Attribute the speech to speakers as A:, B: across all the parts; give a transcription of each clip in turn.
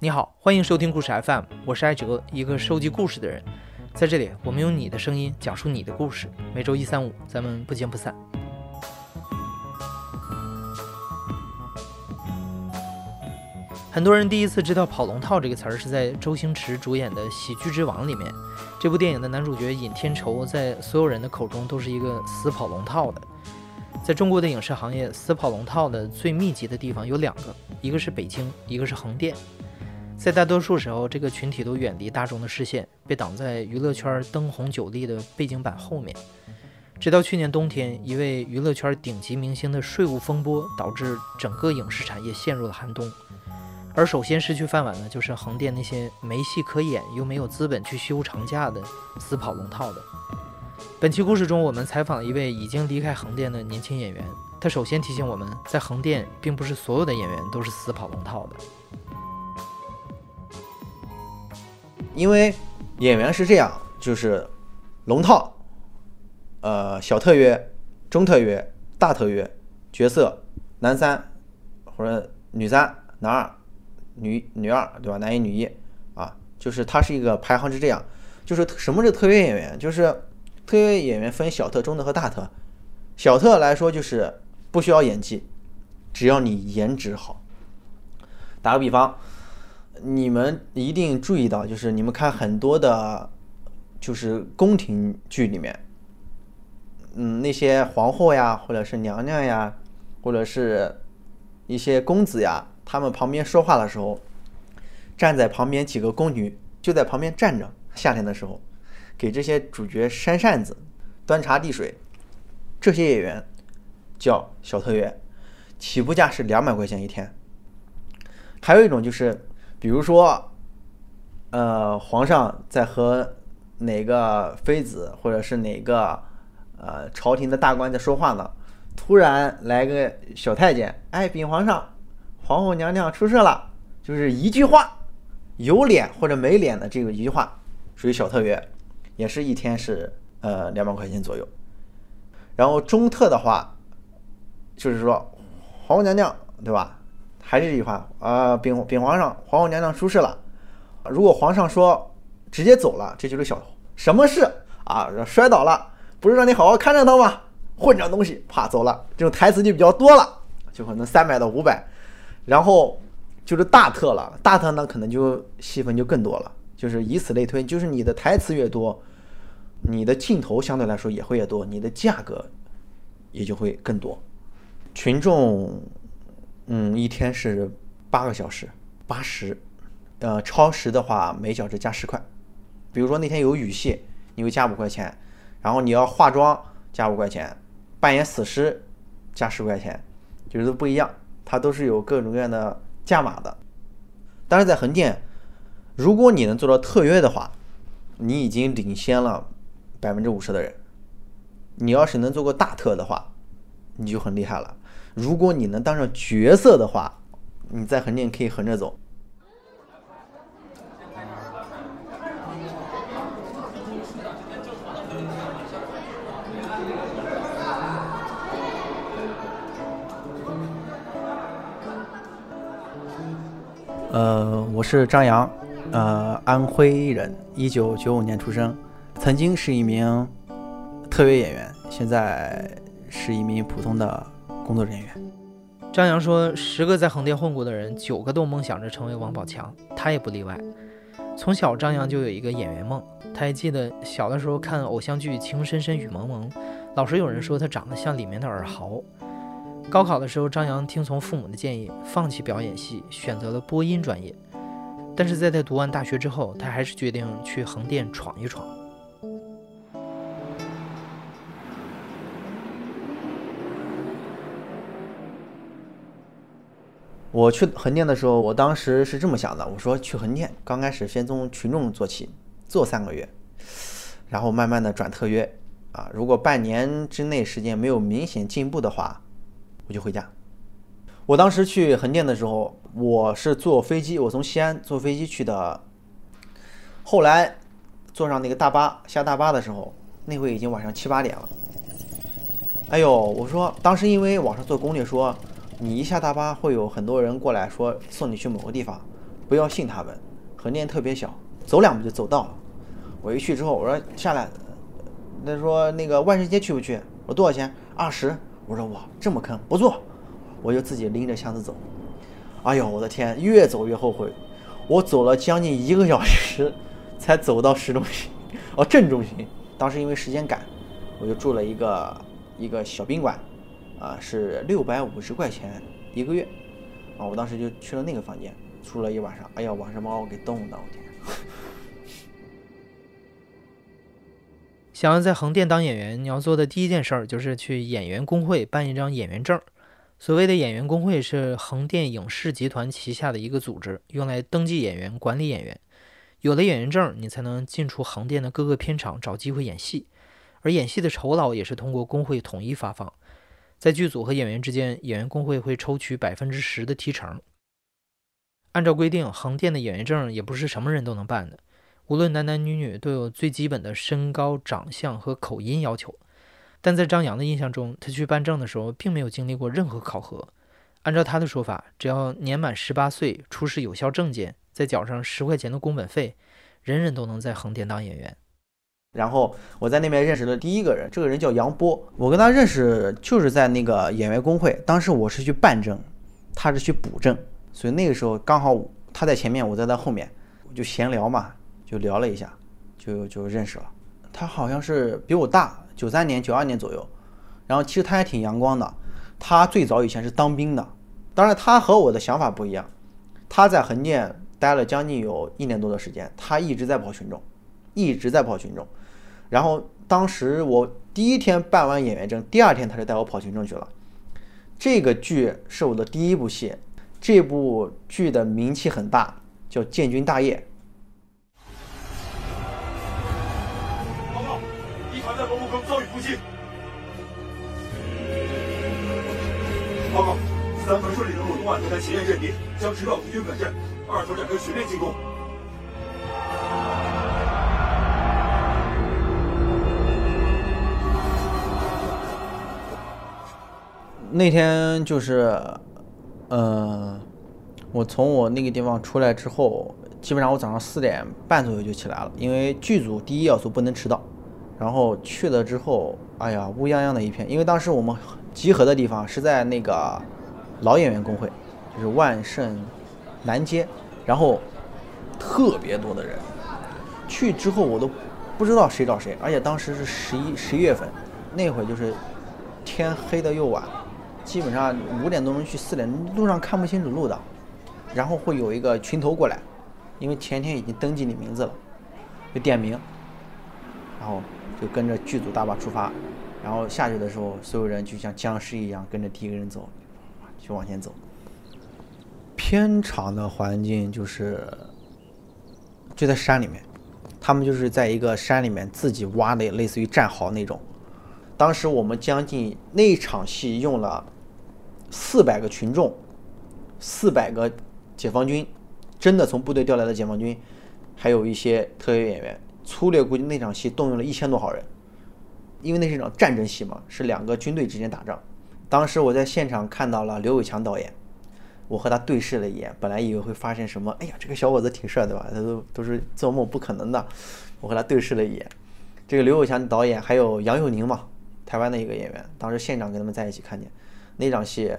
A: 你好，欢迎收听故事 FM，我是艾哲，一个收集故事的人。在这里，我们用你的声音讲述你的故事。每周一、三、五，咱们不见不散。很多人第一次知道“跑龙套”这个词儿，是在周星驰主演的《喜剧之王》里面。这部电影的男主角尹天仇，在所有人的口中都是一个死跑龙套的。在中国的影视行业，死跑龙套的最密集的地方有两个，一个是北京，一个是横店。在大多数时候，这个群体都远离大众的视线，被挡在娱乐圈灯红酒绿的背景板后面。直到去年冬天，一位娱乐圈顶级明星的税务风波，导致整个影视产业陷入了寒冬。而首先失去饭碗的，就是横店那些没戏可演又没有资本去休长假的死跑龙套的。本期故事中，我们采访了一位已经离开横店的年轻演员，他首先提醒我们在横店，并不是所有的演员都是死跑龙套的。
B: 因为演员是这样，就是龙套，呃，小特约、中特约、大特约，角色男三或者女三、男二、女女二，对吧？男一女一啊，就是它是一个排行是这样。就是什么是特约演员？就是特约演员分小特、中特和大特。小特来说就是不需要演技，只要你颜值好。打个比方。你们一定注意到，就是你们看很多的，就是宫廷剧里面，嗯，那些皇后呀，或者是娘娘呀，或者是一些公子呀，他们旁边说话的时候，站在旁边几个宫女就在旁边站着。夏天的时候，给这些主角扇扇子、端茶递水，这些演员叫小特约，起步价是两百块钱一天。还有一种就是。比如说，呃，皇上在和哪个妃子或者是哪个呃朝廷的大官在说话呢？突然来个小太监，哎，禀皇上，皇后娘娘出事了，就是一句话，有脸或者没脸的这个一句话，属于小特约，也是一天是呃两百块钱左右。然后中特的话，就是说皇后娘娘，对吧？还是这句话啊，禀禀皇上，皇后娘娘出事了。如果皇上说直接走了，这就是小什么事啊？摔倒了，不是让你好好看着他吗？混账东西，啪走了。这种台词就比较多了，就可能三百到五百。然后就是大特了，大特呢可能就戏份就更多了，就是以此类推，就是你的台词越多，你的镜头相对来说也会越多，你的价格也就会更多。群众。嗯，一天是八个小时，八十，呃，超时的话每小时加十块。比如说那天有雨戏，你会加五块钱，然后你要化妆加五块钱，扮演死尸加十块钱，就是都不一样，它都是有各种各样的价码的。但是在横店，如果你能做到特约的话，你已经领先了百分之五十的人。你要是能做个大特的话，你就很厉害了。如果你能当上角色的话，你在横店可以横着走。呃，我是张扬，呃，安徽人，一九九五年出生，曾经是一名特约演员，现在是一名普通的。工作人员
A: 张扬说：“十个在横店混过的人，九个都梦想着成为王宝强，他也不例外。从小，张扬就有一个演员梦。他还记得小的时候看偶像剧《情深深雨蒙蒙》，老是有人说他长得像里面的尔豪。高考的时候，张扬听从父母的建议，放弃表演系，选择了播音专业。但是在他读完大学之后，他还是决定去横店闯一闯。”
B: 我去横店的时候，我当时是这么想的：我说去横店，刚开始先从群众做起，做三个月，然后慢慢的转特约。啊，如果半年之内时间没有明显进步的话，我就回家。我当时去横店的时候，我是坐飞机，我从西安坐飞机去的。后来坐上那个大巴，下大巴的时候，那会已经晚上七八点了。哎呦，我说当时因为网上做攻略说。你一下大巴，会有很多人过来说送你去某个地方，不要信他们。横店特别小，走两步就走到了。我一去之后，我说下来，他说那个万圣节去不去？我多少钱？二十。我说哇，这么坑，不做。我就自己拎着箱子走。哎呦，我的天，越走越后悔。我走了将近一个小时，才走到市中心，哦，镇中心。当时因为时间赶，我就住了一个一个小宾馆，啊，是六百五十块钱一个月。啊，我当时就去了那个房间，住了一晚上。哎呀，晚上把我给冻的，我天！
A: 想要在横店当演员，你要做的第一件事儿就是去演员工会办一张演员证。所谓的演员工会是横店影视集团旗下的一个组织，用来登记演员、管理演员。有了演员证，你才能进出横店的各个片场找机会演戏。而演戏的酬劳也是通过工会统一发放。在剧组和演员之间，演员工会会抽取百分之十的提成。按照规定，横店的演员证也不是什么人都能办的。无论男男女女都有最基本的身高、长相和口音要求，但在张扬的印象中，他去办证的时候并没有经历过任何考核。按照他的说法，只要年满十八岁，出示有效证件，再缴上十块钱的工本费，人人都能在横店当演员。
B: 然后我在那边认识的第一个人，这个人叫杨波，我跟他认识就是在那个演员工会，当时我是去办证，他是去补证，所以那个时候刚好他在前面，我在他后面，就闲聊嘛。就聊了一下，就就认识了。他好像是比我大，九三年、九二年左右。然后其实他还挺阳光的。他最早以前是当兵的，当然他和我的想法不一样。他在横店待了将近有一年多的时间，他一直在跑群众，一直在跑群众。然后当时我第一天办完演员证，第二天他就带我跑群众去了。这个剧是我的第一部戏，这部剧的名气很大，叫《建军大业》。
C: 报告，一团在包谷沟遭遇伏击。报告三团顺利登陆东岸作战前沿阵地，将直捣敌军本阵。二团展开全面进攻。
B: 那天就是，嗯，我从我那个地方出来之后，基本上我早上四点半左右就起来了，因为剧组第一要素不能迟到。然后去了之后，哎呀，乌泱泱的一片。因为当时我们集合的地方是在那个老演员工会，就是万盛南街，然后特别多的人。去之后我都不知道谁找谁，而且当时是十一十一月份，那会儿就是天黑的又晚，基本上五点多钟去，四点路上看不清楚路的。然后会有一个群头过来，因为前天已经登记你名字了，就点名，然后。就跟着剧组大巴出发，然后下去的时候，所有人就像僵尸一样跟着第一个人走，就往前走。片场的环境就是就在山里面，他们就是在一个山里面自己挖的，类似于战壕那种。当时我们将近那场戏用了四百个群众，四百个解放军，真的从部队调来的解放军，还有一些特约演员。粗略估计，那场戏动用了一千多号人，因为那是一场战争戏嘛，是两个军队之间打仗。当时我在现场看到了刘伟强导演，我和他对视了一眼，本来以为会发生什么，哎呀，这个小伙子挺帅，对吧？他都都是做梦不可能的。我和他对视了一眼，这个刘伟强导演还有杨佑宁嘛，台湾的一个演员，当时现场跟他们在一起看见那场戏。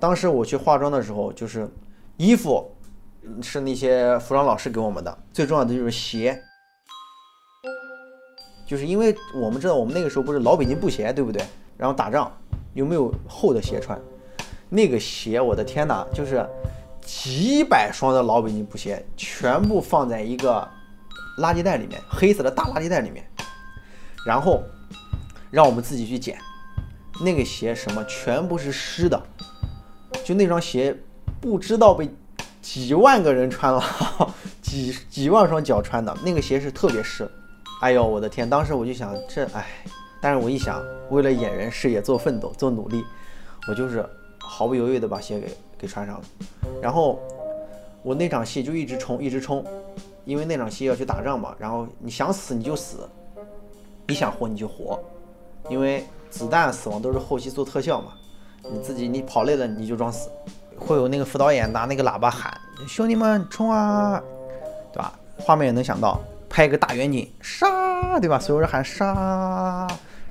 B: 当时我去化妆的时候，就是衣服是那些服装老师给我们的，最重要的就是鞋。就是因为我们知道，我们那个时候不是老北京布鞋，对不对？然后打仗有没有厚的鞋穿？那个鞋，我的天哪，就是几百双的老北京布鞋，全部放在一个垃圾袋里面，黑色的大垃圾袋里面，然后让我们自己去捡。那个鞋什么，全部是湿的，就那双鞋不知道被几万个人穿了，几几万双脚穿的，那个鞋是特别湿。哎呦，我的天！当时我就想，这哎，但是我一想，为了演员事业做奋斗、做努力，我就是毫不犹豫的把鞋给给穿上了。然后我那场戏就一直冲，一直冲，因为那场戏要去打仗嘛。然后你想死你就死，你想活你就活，因为子弹死亡都是后期做特效嘛。你自己你跑累了你就装死，会有那个副导演拿那个喇叭喊，兄弟们冲啊，对吧？画面也能想到，拍一个大远景，杀，对吧？所有人喊杀，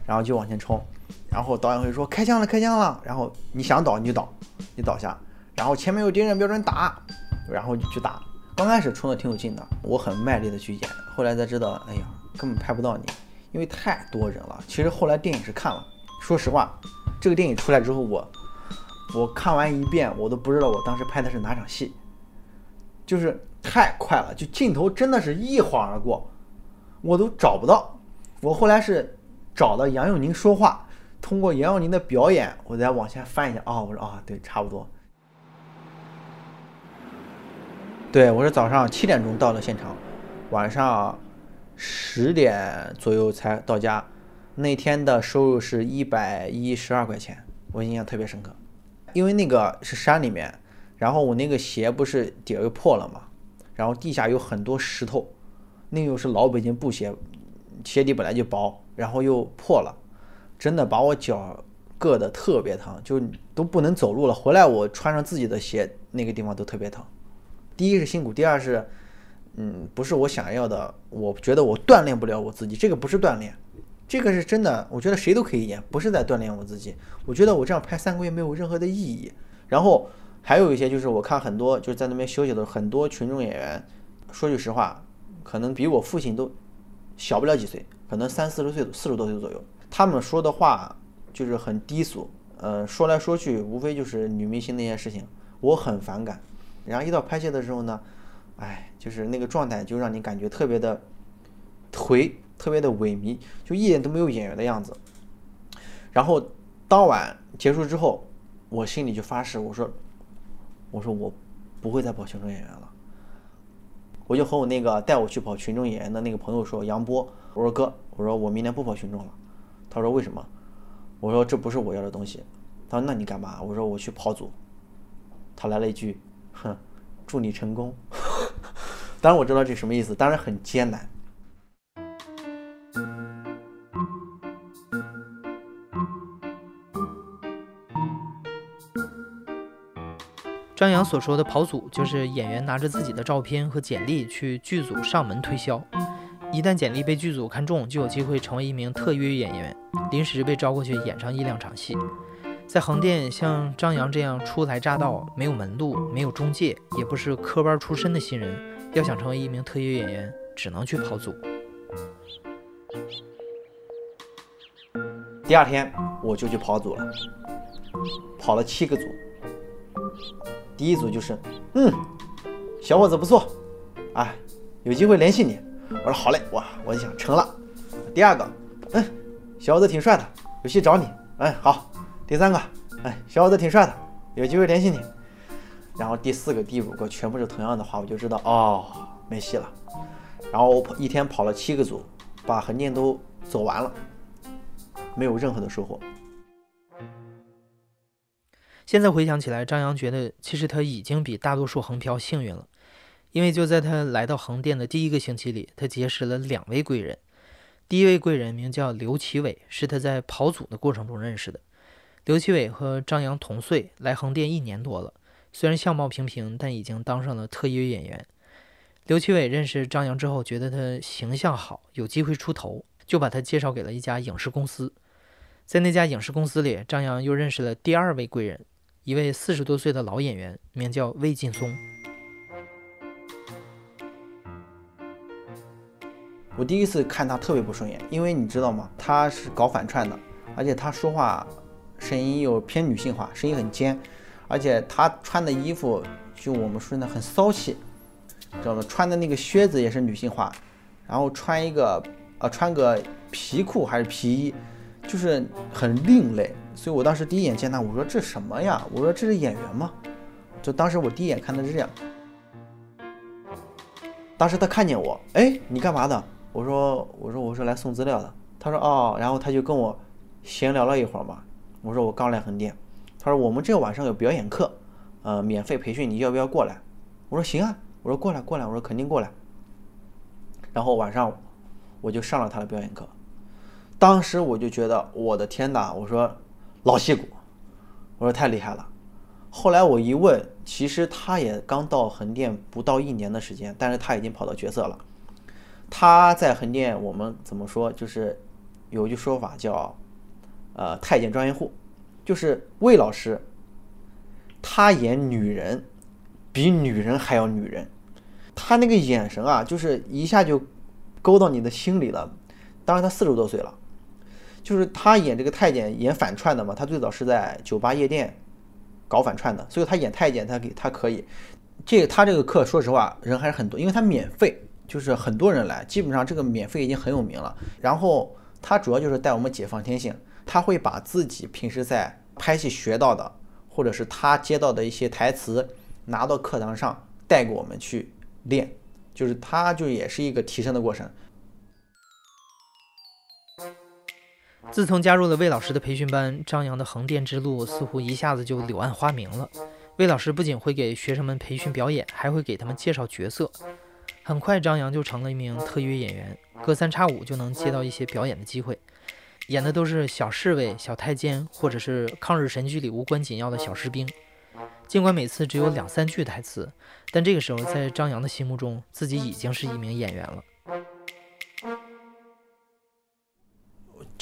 B: 然后就往前冲，然后导演会说开枪了，开枪了，然后你想倒你就倒，你倒下，然后前面有敌人，标准打，然后就去打。刚开始冲的挺有劲的，我很卖力的去演，后来才知道，哎呀，根本拍不到你，因为太多人了。其实后来电影是看了，说实话，这个电影出来之后，我我看完一遍，我都不知道我当时拍的是哪场戏，就是太快了，就镜头真的是一晃而过，我都找不到。我后来是找到杨佑宁说话，通过杨佑宁的表演，我再往前翻一下，啊、我说啊，对，差不多。对，我是早上七点钟到的现场，晚上十点左右才到家。那天的收入是一百一十二块钱，我印象特别深刻。因为那个是山里面，然后我那个鞋不是底儿又破了嘛，然后地下有很多石头，那又是老北京布鞋，鞋底本来就薄，然后又破了，真的把我脚硌得特别疼，就都不能走路了。回来我穿上自己的鞋，那个地方都特别疼。第一是辛苦，第二是，嗯，不是我想要的。我觉得我锻炼不了我自己，这个不是锻炼，这个是真的。我觉得谁都可以演，不是在锻炼我自己。我觉得我这样拍三个月没有任何的意义。然后还有一些就是我看很多就是在那边休息的很多群众演员，说句实话，可能比我父亲都小不了几岁，可能三四十岁、四十多岁左右。他们说的话就是很低俗，呃，说来说去无非就是女明星那些事情，我很反感。然后一到拍戏的时候呢，哎，就是那个状态就让你感觉特别的颓，特别的萎靡，就一点都没有演员的样子。然后当晚结束之后，我心里就发誓，我说，我说我不会再跑群众演员了。我就和我那个带我去跑群众演员的那个朋友说，杨波，我说哥，我说我明年不跑群众了。他说为什么？我说这不是我要的东西。他说那你干嘛？我说我去跑组。他来了一句。哼，祝你成功。当然我知道这什么意思，当然很艰难。
A: 张扬所说的跑组，就是演员拿着自己的照片和简历去剧组上门推销，一旦简历被剧组看中，就有机会成为一名特约演员，临时被招过去演上一两场戏。在横店，像张扬这样初来乍到、没有门路、没有中介，也不是科班出身的新人，要想成为一名特约演员，只能去跑组。
B: 第二天我就去跑组了，跑了七个组。第一组就是，嗯，小伙子不错，哎，有机会联系你。我说好嘞，哇，我就想成了。第二个，嗯，小伙子挺帅的，有戏找你。哎，好。第三个，哎，小伙子挺帅的，有机会联系你。然后第四个、第五个全部是同样的话，我就知道哦，没戏了。然后我跑一天跑了七个组，把横店都走完了，没有任何的收获。
A: 现在回想起来，张扬觉得其实他已经比大多数横漂幸运了，因为就在他来到横店的第一个星期里，他结识了两位贵人。第一位贵人名叫刘奇伟，是他在跑组的过程中认识的。刘奇伟和张扬同岁，来横店一年多了。虽然相貌平平，但已经当上了特约演员。刘奇伟认识张扬之后，觉得他形象好，有机会出头，就把他介绍给了一家影视公司。在那家影视公司里，张扬又认识了第二位贵人，一位四十多岁的老演员，名叫魏劲松。
B: 我第一次看他特别不顺眼，因为你知道吗？他是搞反串的，而且他说话。声音又偏女性化，声音很尖，而且他穿的衣服就我们说的很骚气，知道吗？穿的那个靴子也是女性化，然后穿一个呃穿个皮裤还是皮衣，就是很另类。所以我当时第一眼见他，我说这什么呀？我说这是演员吗？就当时我第一眼看的是这样。当时他看见我，哎，你干嘛的？我说我说我是来送资料的。他说哦，然后他就跟我闲聊了一会儿嘛。我说我刚来横店，他说我们这晚上有表演课，呃，免费培训，你要不要过来？我说行啊，我说过来过来，我说肯定过来。然后晚上我就上了他的表演课，当时我就觉得我的天哪，我说老戏骨，我说太厉害了。后来我一问，其实他也刚到横店不到一年的时间，但是他已经跑到角色了。他在横店，我们怎么说？就是有一句说法叫“呃，太监专业户”，就是魏老师，他演女人比女人还要女人，他那个眼神啊，就是一下就勾到你的心里了。当然，他四十多岁了，就是他演这个太监，演反串的嘛。他最早是在酒吧夜店搞反串的，所以他演太监，他给他可以。这他这个课，说实话，人还是很多，因为他免费，就是很多人来，基本上这个免费已经很有名了。然后他主要就是带我们解放天性，他会把自己平时在拍戏学到的，或者是他接到的一些台词，拿到课堂上带给我们去练，就是他就也是一个提升的过程。
A: 自从加入了魏老师的培训班，张扬的横店之路似乎一下子就柳暗花明了。魏老师不仅会给学生们培训表演，还会给他们介绍角色。很快，张扬就成了一名特约演员，隔三差五就能接到一些表演的机会，演的都是小侍卫、小太监，或者是抗日神剧里无关紧要的小士兵。尽管每次只有两三句台词，但这个时候，在张扬的心目中，自己已经是一名演员了。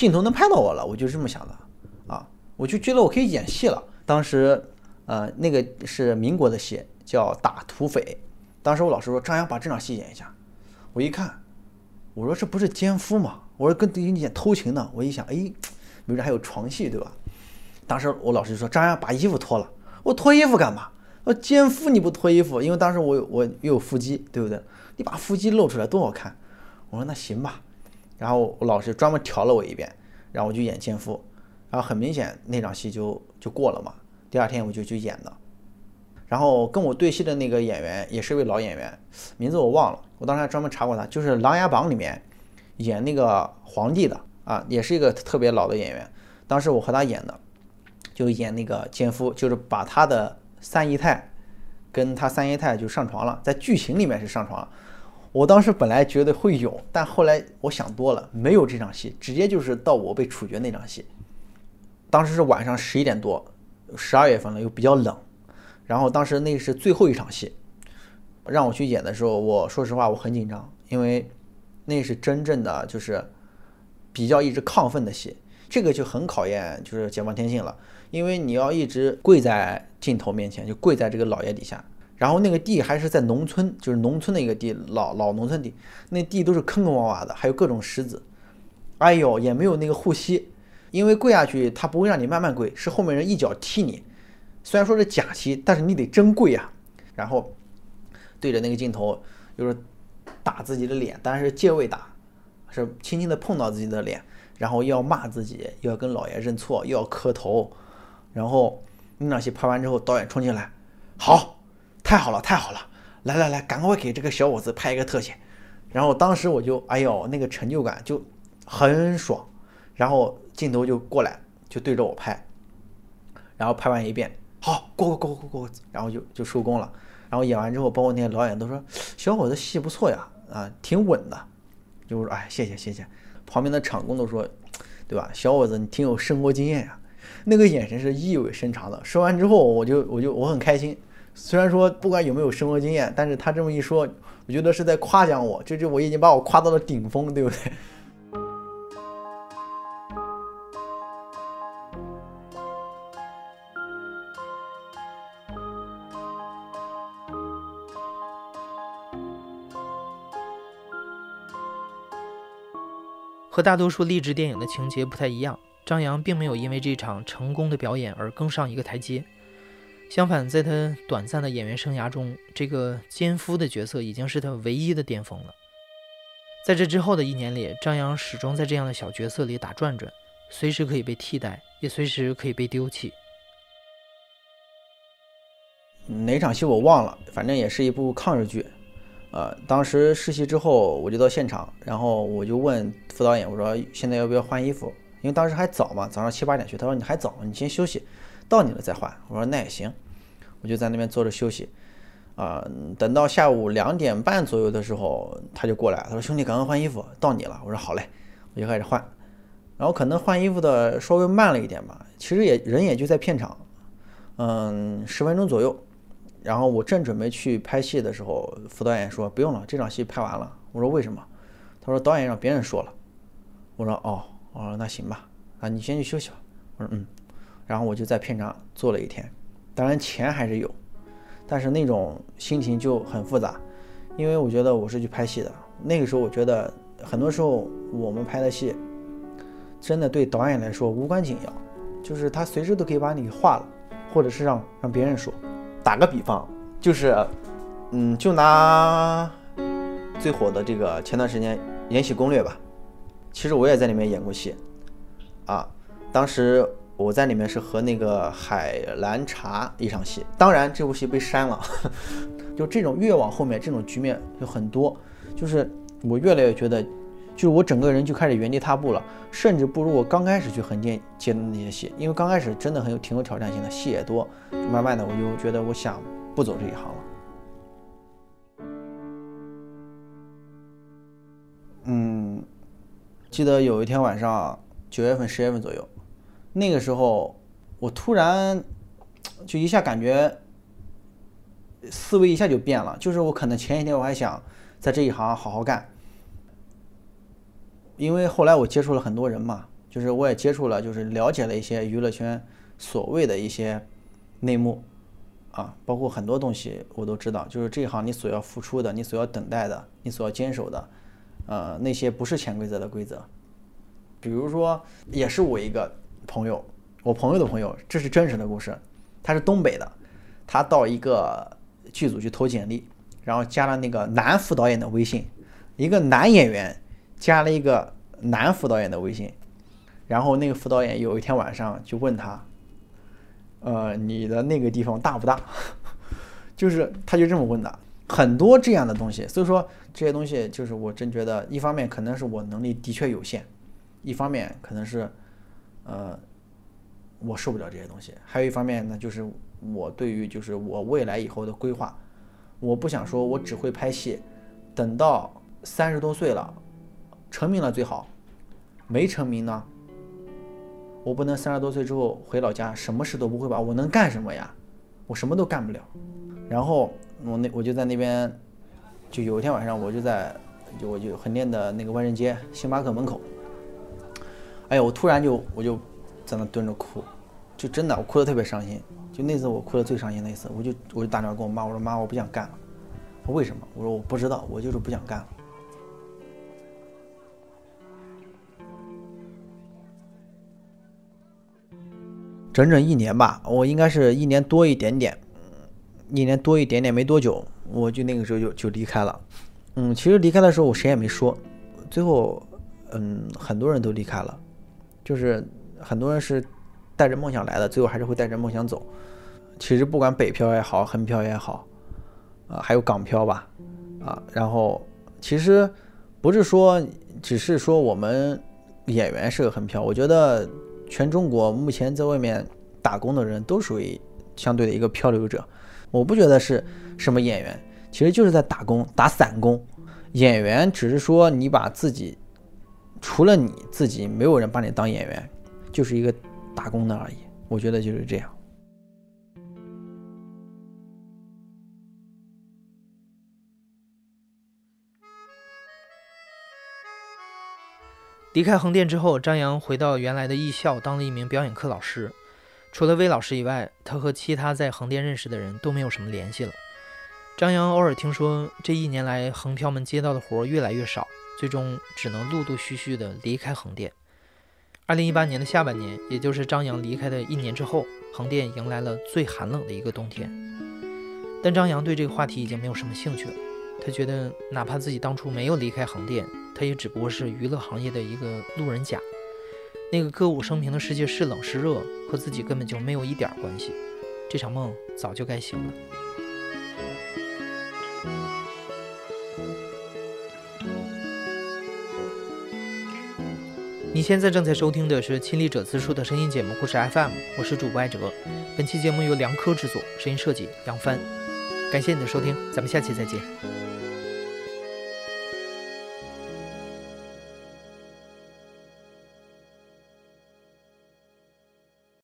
B: 镜头能拍到我了，我就这么想的啊，我就觉得我可以演戏了。当时，呃，那个是民国的戏，叫《打土匪》。当时我老师说：“张扬，把这场戏演一下。”我一看，我说：“这不是奸夫吗？”我说：“跟你演偷情呢。”我一想，哎，没准还有床戏，对吧？当时我老师就说：“张扬，把衣服脱了。”我脱衣服干嘛？我奸夫你不脱衣服，因为当时我我又有腹肌，对不对？你把腹肌露出来多好看。我说：“那行吧。”然后我老师专门调了我一遍，然后我就演奸夫，然后很明显那场戏就就过了嘛。第二天我就去演的，然后跟我对戏的那个演员也是一位老演员，名字我忘了，我当时还专门查过他，就是《琅琊榜》里面演那个皇帝的啊，也是一个特别老的演员。当时我和他演的，就演那个奸夫，就是把他的三姨太跟他三姨太就上床了，在剧情里面是上床了。我当时本来觉得会有，但后来我想多了，没有这场戏，直接就是到我被处决那场戏。当时是晚上十一点多，十二月份了，又比较冷，然后当时那是最后一场戏，让我去演的时候，我说实话我很紧张，因为那是真正的就是比较一直亢奋的戏，这个就很考验就是解放天性了，因为你要一直跪在镜头面前，就跪在这个老爷底下。然后那个地还是在农村，就是农村的一个地，老老农村地，那地都是坑坑洼洼的，还有各种石子，哎呦，也没有那个护膝，因为跪下去他不会让你慢慢跪，是后面人一脚踢你。虽然说是假膝，但是你得真跪啊。然后对着那个镜头，就是打自己的脸，但是借位打，是轻轻的碰到自己的脸，然后又要骂自己，又要跟老爷认错，又要磕头。然后那场戏拍完之后，导演冲进来，好。太好了，太好了！来来来，赶快给这个小伙子拍一个特写。然后当时我就，哎呦，那个成就感就很爽。然后镜头就过来，就对着我拍。然后拍完一遍，好，过过过过过，然后就就收工了。然后演完之后，包括那些导演都说，小伙子戏不错呀，啊，挺稳的。就说，哎，谢谢谢谢。旁边的场工都说，对吧？小伙子你挺有生活经验呀。那个眼神是意味深长的。说完之后，我就我就我很开心。虽然说不管有没有生活经验，但是他这么一说，我觉得是在夸奖我，这就我已经把我夸到了顶峰，对不对？
A: 和大多数励志电影的情节不太一样，张扬并没有因为这场成功的表演而更上一个台阶。相反，在他短暂的演员生涯中，这个奸夫的角色已经是他唯一的巅峰了。在这之后的一年里，张扬始终在这样的小角色里打转转，随时可以被替代，也随时可以被丢弃。
B: 哪场戏我忘了，反正也是一部抗日剧。呃，当时试戏之后，我就到现场，然后我就问副导演，我说现在要不要换衣服？因为当时还早嘛，早上七八点去。他说你还早，你先休息。到你了再换，我说那也行，我就在那边坐着休息，啊，等到下午两点半左右的时候，他就过来，他说兄弟赶快换衣服，到你了，我说好嘞，我就开始换，然后可能换衣服的稍微慢了一点吧，其实也人也就在片场，嗯，十分钟左右。然后我正准备去拍戏的时候，副导演说不用了，这场戏拍完了。我说为什么？他说导演让别人说了。我说哦，我说那行吧，啊你先去休息吧。我说嗯，然后我就在片场坐了一天，当然钱还是有，但是那种心情就很复杂，因为我觉得我是去拍戏的。那个时候我觉得很多时候我们拍的戏，真的对导演来说无关紧要，就是他随时都可以把你画了，或者是让让别人说。打个比方，就是，嗯，就拿最火的这个前段时间《延禧攻略》吧，其实我也在里面演过戏，啊，当时我在里面是和那个海兰察一场戏，当然这部戏被删了，就这种越往后面这种局面有很多，就是我越来越觉得，就是我整个人就开始原地踏步了，甚至不如我刚开始去横店接的那些戏，因为刚开始真的很有挺有挑战性的，戏也多。慢慢的，我就觉得我想不走这一行了。嗯，记得有一天晚上，九月份、十月份左右，那个时候我突然就一下感觉思维一下就变了。就是我可能前几天我还想在这一行好好干，因为后来我接触了很多人嘛，就是我也接触了，就是了解了一些娱乐圈所谓的一些。内幕，啊，包括很多东西我都知道。就是这一行你所要付出的，你所要等待的，你所要坚守的，呃，那些不是潜规则的规则。比如说，也是我一个朋友，我朋友的朋友，这是真实的故事。他是东北的，他到一个剧组去投简历，然后加了那个男副导演的微信，一个男演员加了一个男副导演的微信，然后那个副导演有一天晚上就问他。呃，你的那个地方大不大？就是他就这么问的，很多这样的东西。所以说这些东西，就是我真觉得，一方面可能是我能力的确有限，一方面可能是，呃，我受不了这些东西。还有一方面呢，就是我对于就是我未来以后的规划，我不想说我只会拍戏，等到三十多岁了，成名了最好，没成名呢？我不能三十多岁之后回老家，什么事都不会吧？我能干什么呀？我什么都干不了。然后我那我就在那边，就有一天晚上，我就在就我就横店的那个万人街星巴克门口。哎，我突然就我就在那蹲着哭，就真的我哭得特别伤心。就那次我哭得最伤心那次，我就我就打电话跟我妈，我说妈，我不想干了。为什么？我说我不知道，我就是不想干了。整整一年吧，我应该是一年多一点点，一年多一点点没多久，我就那个时候就就离开了。嗯，其实离开的时候我谁也没说，最后，嗯，很多人都离开了，就是很多人是带着梦想来的，最后还是会带着梦想走。其实不管北漂也好，横漂也好，啊，还有港漂吧，啊，然后其实不是说只是说我们演员是个横漂，我觉得。全中国目前在外面打工的人都属于相对的一个漂流者，我不觉得是什么演员，其实就是在打工打散工。演员只是说你把自己除了你自己，没有人把你当演员，就是一个打工的而已。我觉得就是这样。
A: 离开横店之后，张扬回到原来的艺校，当了一名表演课老师。除了魏老师以外，他和其他在横店认识的人都没有什么联系了。张扬偶尔听说，这一年来横漂们接到的活越来越少，最终只能陆陆续续的离开横店。二零一八年的下半年，也就是张扬离开的一年之后，横店迎来了最寒冷的一个冬天。但张扬对这个话题已经没有什么兴趣了。他觉得，哪怕自己当初没有离开横店，他也只不过是娱乐行业的一个路人甲。那个歌舞升平的世界是冷是热，和自己根本就没有一点关系。这场梦早就该醒了。你现在正在收听的是亲历者自述的声音节目《故事 FM》，我是主播艾哲。本期节目由梁科制作，声音设计杨帆。感谢你的收听，咱们下期再见。